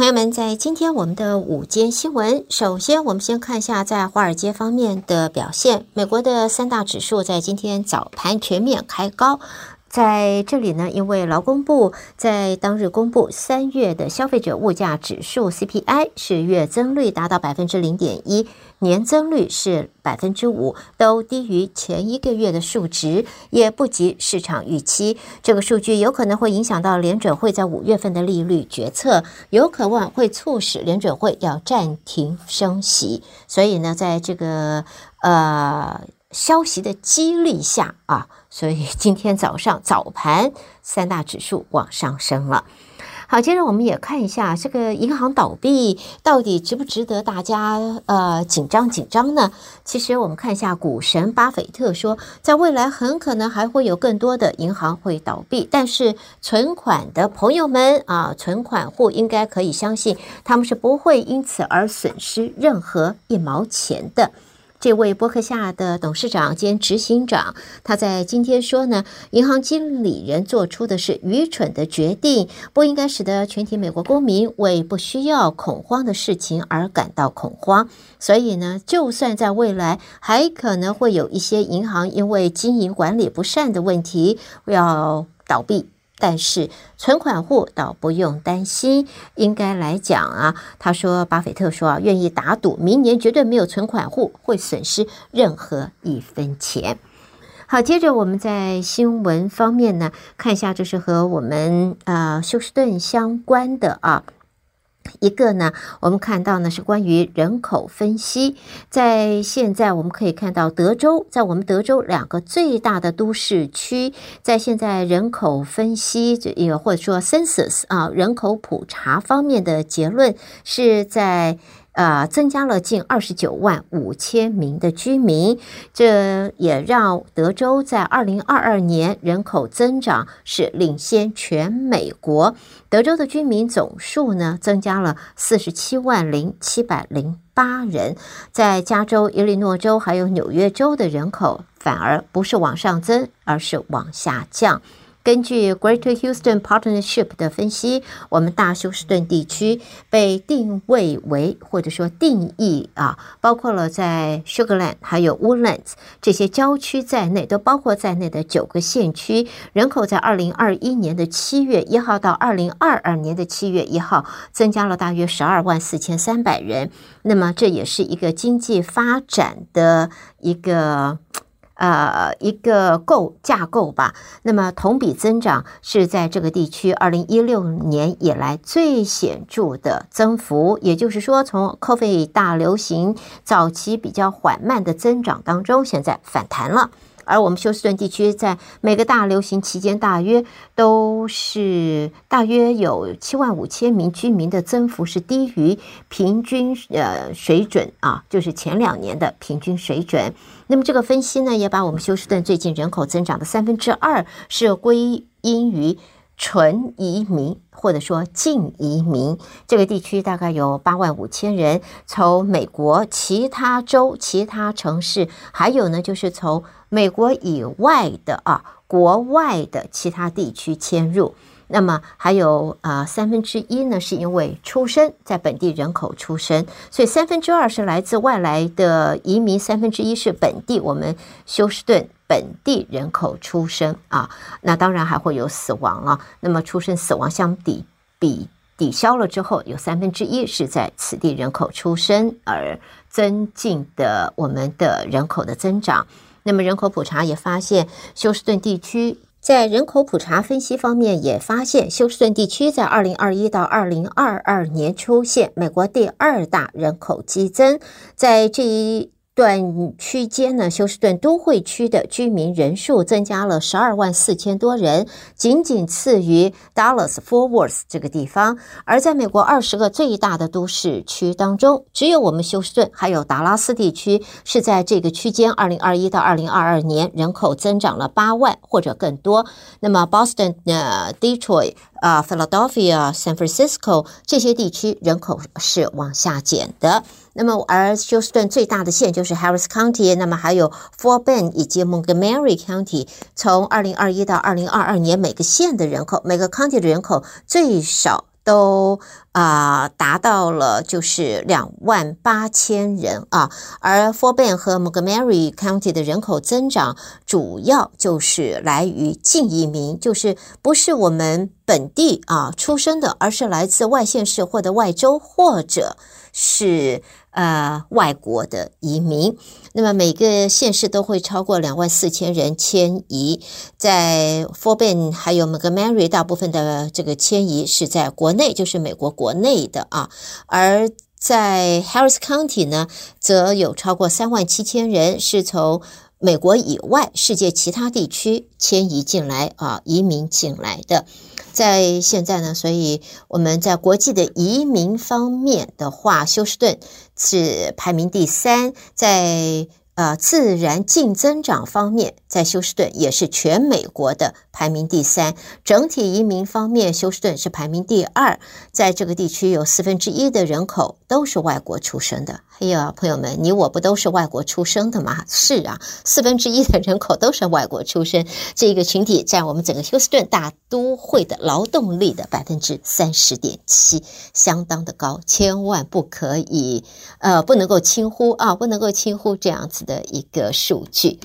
朋友们，在今天我们的午间新闻，首先我们先看一下在华尔街方面的表现。美国的三大指数在今天早盘全面开高。在这里呢，因为劳工部在当日公布三月的消费者物价指数 CPI 是月增率达到百分之零点一，年增率是百分之五，都低于前一个月的数值，也不及市场预期。这个数据有可能会影响到联准会在五月份的利率决策，有可能会促使联准会要暂停升息。所以呢，在这个呃。消息的激励下啊，所以今天早上早盘三大指数往上升了。好，接着我们也看一下这个银行倒闭到底值不值得大家呃紧张紧张呢？其实我们看一下股神巴菲特说，在未来很可能还会有更多的银行会倒闭，但是存款的朋友们啊，存款户应该可以相信，他们是不会因此而损失任何一毛钱的。这位波克夏的董事长兼执行长，他在今天说呢，银行经理人做出的是愚蠢的决定，不应该使得全体美国公民为不需要恐慌的事情而感到恐慌。所以呢，就算在未来还可能会有一些银行因为经营管理不善的问题要倒闭。但是存款户倒不用担心，应该来讲啊，他说，巴菲特说啊，愿意打赌，明年绝对没有存款户会损失任何一分钱。好，接着我们在新闻方面呢，看一下，这是和我们呃休斯顿相关的啊。一个呢，我们看到呢是关于人口分析，在现在我们可以看到德州，在我们德州两个最大的都市区，在现在人口分析这一个或者说 census 啊人口普查方面的结论是在。呃，增加了近二十九万五千名的居民，这也让德州在二零二二年人口增长是领先全美国。德州的居民总数呢，增加了四十七万零七百零八人，在加州、伊利诺州还有纽约州的人口反而不是往上增，而是往下降。根据 Greater Houston Partnership 的分析，我们大休斯顿地区被定位为或者说定义啊，包括了在 Sugarland 还有 Woodlands 这些郊区在内，都包括在内的九个县区，人口在二零二一年的七月一号到二零二二年的七月一号增加了大约十二万四千三百人。那么这也是一个经济发展的一个。呃，一个构架构吧。那么同比增长是在这个地区二零一六年以来最显著的增幅，也就是说，从 COVID 大流行早期比较缓慢的增长当中，现在反弹了。而我们休斯顿地区在每个大流行期间，大约都是大约有七万五千名居民的增幅是低于平均呃水准啊，就是前两年的平均水准。那么这个分析呢，也把我们休斯顿最近人口增长的三分之二是归因于纯移民。或者说净移民，这个地区大概有八万五千人从美国其他州、其他城市，还有呢就是从美国以外的啊国外的其他地区迁入。那么还有啊三分之一呢是因为出生在本地人口出生，所以三分之二是来自外来的移民，三分之一是本地我们休斯顿本地人口出生啊。那当然还会有死亡了。那么出生死亡相抵比抵消了之后，有三分之一是在此地人口出生而增进的我们的人口的增长。那么人口普查也发现休斯顿地区。在人口普查分析方面，也发现休斯顿地区在二零二一到二零二二年出现美国第二大人口激增，在这一。段区间呢，休斯顿都会区的居民人数增加了十二万四千多人，仅仅次于 Dallas-Fort Worth 这个地方。而在美国二十个最大的都市区当中，只有我们休斯顿还有达拉斯地区是在这个区间，二零二一到二零二二年人口增长了八万或者更多。那么 Boston、呃 Detroit、啊 Philadelphia、San Francisco 这些地区人口是往下减的。那么，而休斯顿最大的县就是 Harris County，那么还有 f o r b e n 以及 Montgomery County。从二零二一到二零二二年，每个县的人口，每个 county 的人口最少都啊、达到了就是两万八千人啊，而 f o r b a n 和 Montgomery County 的人口增长主要就是来于近移民，就是不是我们本地啊出生的，而是来自外县市或者外州或者是。呃，外国的移民，那么每个县市都会超过两万四千人迁移，在 f o r b a n 还有 Montgomery，大部分的这个迁移是在国内，就是美国国内的啊，而在 Harris County 呢，则有超过三万七千人是从美国以外世界其他地区迁移进来啊，移民进来的。在现在呢，所以我们在国际的移民方面的话，休斯顿是排名第三，在。呃，自然净增长方面，在休斯顿也是全美国的排名第三。整体移民方面，休斯顿是排名第二。在这个地区，有四分之一的人口都是外国出生的。哎呀，朋友们，你我不都是外国出生的吗？是啊，四分之一的人口都是外国出生，这一个群体占我们整个休斯顿大都会的劳动力的百分之三十点七，相当的高，千万不可以，呃，不能够轻忽啊，不能够轻忽这样子。的一个数据，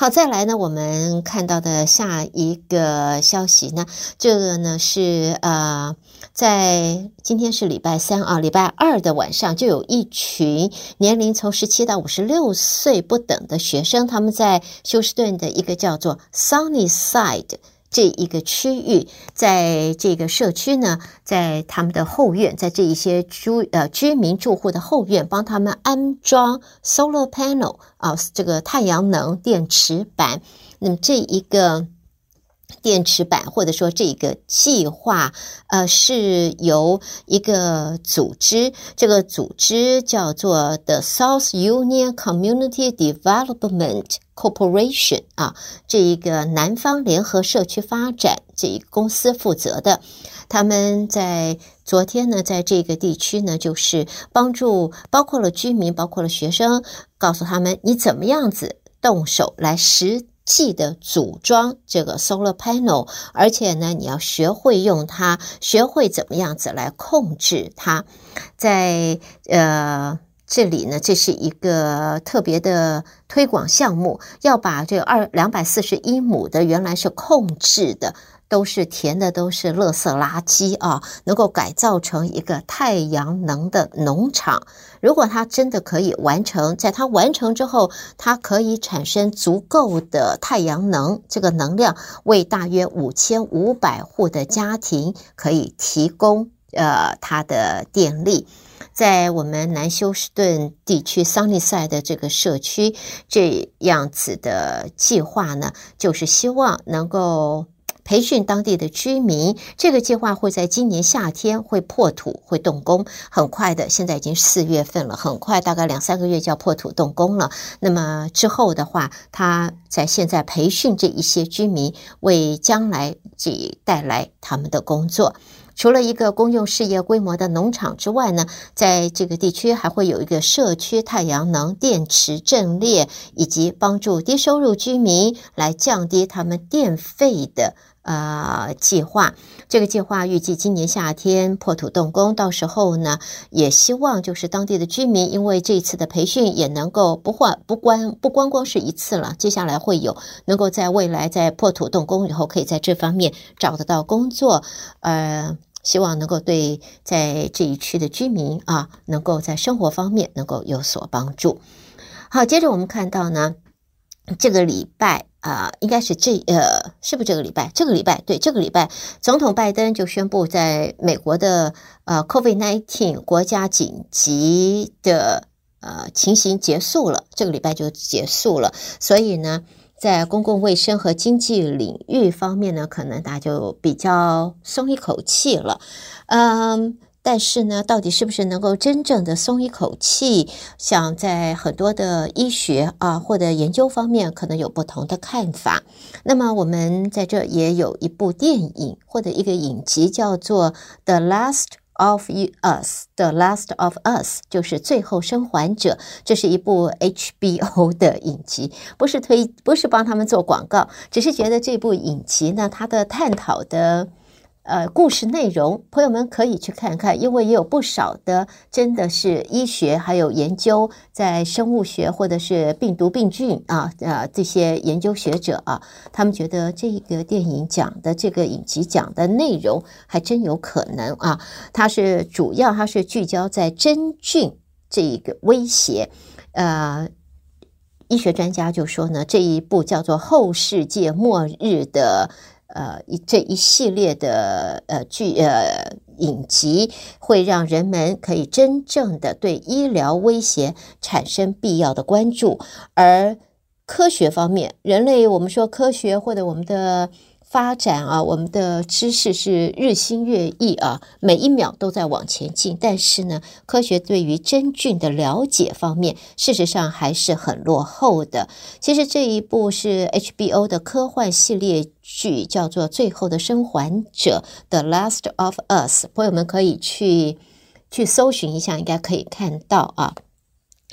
好，再来呢，我们看到的下一个消息呢，这个呢是呃，在今天是礼拜三啊，礼拜二的晚上，就有一群年龄从十七到五十六岁不等的学生，他们在休斯顿的一个叫做 Sunnyside。这一个区域，在这个社区呢，在他们的后院，在这一些居呃居民住户的后院，帮他们安装 solar panel 啊，这个太阳能电池板。那么这一个电池板，或者说这个计划，呃，是由一个组织，这个组织叫做 The South Union Community Development Corporation 啊，这一个南方联合社区发展这一个公司负责的，他们在昨天呢，在这个地区呢，就是帮助包括了居民，包括了学生，告诉他们你怎么样子动手来实记得组装这个 solar panel，而且呢，你要学会用它，学会怎么样子来控制它，在呃。这里呢，这是一个特别的推广项目，要把这二两百四十一亩的原来是控制的，都是填的都是垃圾垃圾啊，能够改造成一个太阳能的农场。如果它真的可以完成，在它完成之后，它可以产生足够的太阳能这个能量，为大约五千五百户的家庭可以提供呃它的电力。在我们南休斯顿地区桑尼赛的这个社区，这样子的计划呢，就是希望能够培训当地的居民。这个计划会在今年夏天会破土，会动工，很快的。现在已经四月份了，很快大概两三个月就要破土动工了。那么之后的话，他在现在培训这一些居民，为将来这带来他们的工作。除了一个公用事业规模的农场之外呢，在这个地区还会有一个社区太阳能电池阵列，以及帮助低收入居民来降低他们电费的呃计划。这个计划预计今年夏天破土动工，到时候呢，也希望就是当地的居民，因为这次的培训也能够不换不关不光光是一次了，接下来会有能够在未来在破土动工以后，可以在这方面找得到工作，呃。希望能够对在这一区的居民啊，能够在生活方面能够有所帮助。好，接着我们看到呢，这个礼拜啊，应该是这呃，是不是这个礼拜？这个礼拜对，这个礼拜，总统拜登就宣布，在美国的呃，COVID nineteen 国家紧急的呃情形结束了，这个礼拜就结束了，所以呢。在公共卫生和经济领域方面呢，可能大家就比较松一口气了。嗯，但是呢，到底是不是能够真正的松一口气？像在很多的医学啊或者研究方面，可能有不同的看法。那么我们在这也有一部电影或者一个影集，叫做《The Last》。Of Us, The Last of Us，就是最后生还者。这是一部 HBO 的影集，不是推，不是帮他们做广告，只是觉得这部影集呢，它的探讨的呃，故事内容，朋友们可以去看看，因为也有不少的真的是医学还有研究，在生物学或者是病毒病菌啊啊这些研究学者啊，他们觉得这个电影讲的这个影集讲的内容还真有可能啊，它是主要它是聚焦在真菌这一个威胁，呃，医学专家就说呢，这一部叫做《后世界末日》的。呃，这一系列的呃剧呃影集，会让人们可以真正的对医疗威胁产生必要的关注，而科学方面，人类我们说科学或者我们的。发展啊，我们的知识是日新月异啊，每一秒都在往前进。但是呢，科学对于真菌的了解方面，事实上还是很落后的。其实这一部是 HBO 的科幻系列剧，叫做《最后的生还者》（The Last of Us）。朋友们可以去去搜寻一下，应该可以看到啊。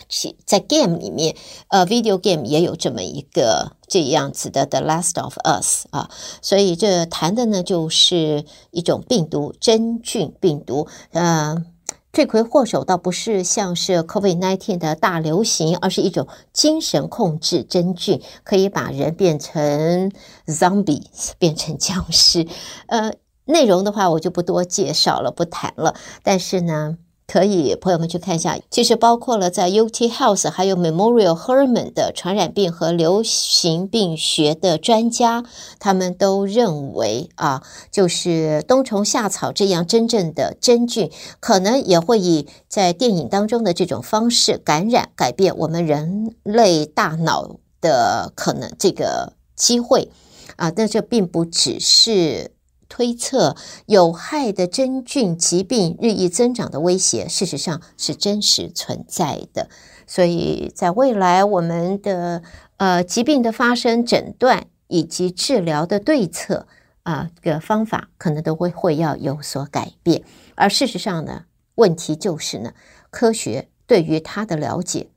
其在 game 里面，呃，video game 也有这么一个这样子的《The Last of Us》啊，所以这谈的呢就是一种病毒真菌病毒，呃，罪魁祸首倒不是像是 COVID-19 的大流行，而是一种精神控制真菌，可以把人变成 zombie，变成僵尸。呃，内容的话我就不多介绍了，不谈了，但是呢。可以，朋友们去看一下。其实包括了在 UT Health 还有 Memorial Hermann 的传染病和流行病学的专家，他们都认为啊，就是冬虫夏草这样真正的真菌，可能也会以在电影当中的这种方式感染，改变我们人类大脑的可能这个机会啊。但这并不只是。推测有害的真菌疾病日益增长的威胁，事实上是真实存在的。所以在未来，我们的呃疾病的发生、诊断以及治疗的对策啊，这个方法可能都会会要有所改变。而事实上呢，问题就是呢，科学对于它的了解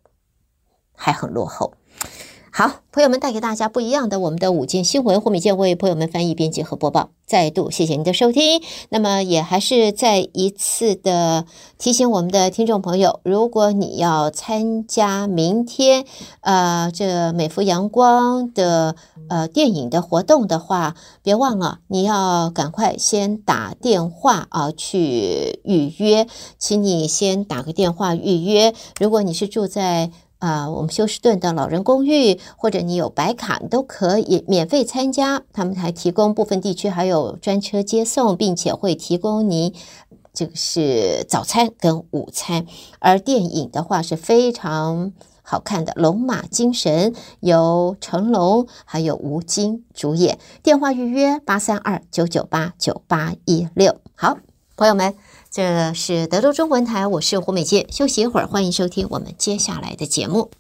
还很落后。好，朋友们带给大家不一样的我们的午间新闻，胡美健为朋友们翻译、编辑和播报。再度谢谢您的收听。那么也还是再一次的提醒我们的听众朋友，如果你要参加明天呃这美福阳光的呃电影的活动的话，别忘了你要赶快先打电话啊去预约，请你先打个电话预约。如果你是住在啊、我们休斯顿的老人公寓，或者你有白卡，你都可以免费参加。他们还提供部分地区还有专车接送，并且会提供你这个是早餐跟午餐。而电影的话是非常好看的，《龙马精神》由成龙还有吴京主演。电话预约八三二九九八九八一六。好，朋友们。这是德州中文台，我是胡美健。休息一会儿，欢迎收听我们接下来的节目。